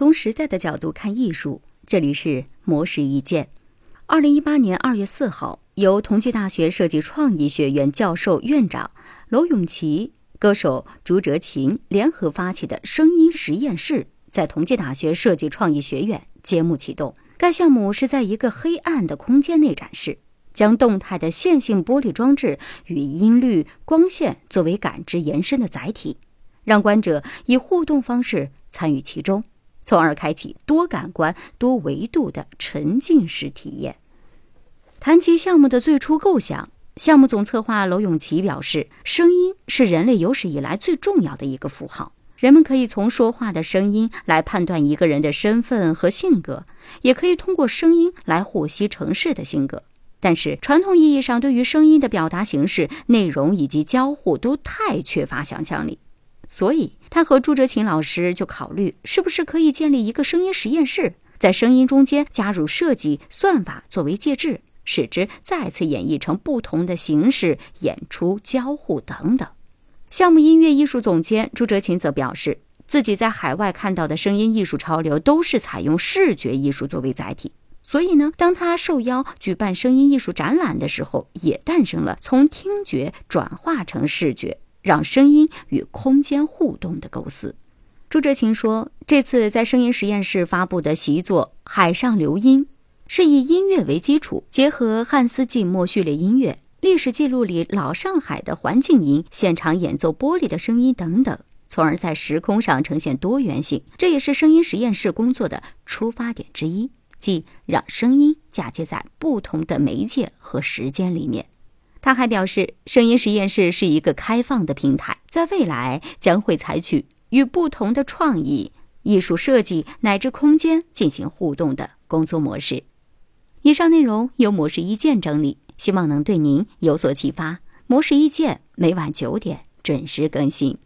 从时代的角度看艺术，这里是魔石一见。二零一八年二月四号，由同济大学设计创意学院教授、院长娄永琪、歌手朱哲琴联合发起的声音实验室，在同济大学设计创意学院揭幕启动。该项目是在一个黑暗的空间内展示，将动态的线性玻璃装置与音律、光线作为感知延伸的载体，让观者以互动方式参与其中。从而开启多感官、多维度的沉浸式体验。谈及项目的最初构想，项目总策划娄永琪表示：“声音是人类有史以来最重要的一个符号，人们可以从说话的声音来判断一个人的身份和性格，也可以通过声音来获悉城市的性格。但是，传统意义上对于声音的表达形式、内容以及交互都太缺乏想象力。”所以，他和朱哲琴老师就考虑，是不是可以建立一个声音实验室，在声音中间加入设计算法作为介质，使之再次演绎成不同的形式、演出、交互等等。项目音乐艺术总监朱哲琴则表示，自己在海外看到的声音艺术潮流都是采用视觉艺术作为载体，所以呢，当他受邀举办声音艺术展览的时候，也诞生了从听觉转化成视觉。让声音与空间互动的构思，朱哲琴说：“这次在声音实验室发布的习作《海上流音》，是以音乐为基础，结合汉斯季默序列音乐、历史记录里老上海的环境音、现场演奏玻璃的声音等等，从而在时空上呈现多元性。这也是声音实验室工作的出发点之一，即让声音嫁接在不同的媒介和时间里面。”他还表示，声音实验室是一个开放的平台，在未来将会采取与不同的创意、艺术设计乃至空间进行互动的工作模式。以上内容由模式一键整理，希望能对您有所启发。模式一键每晚九点准时更新。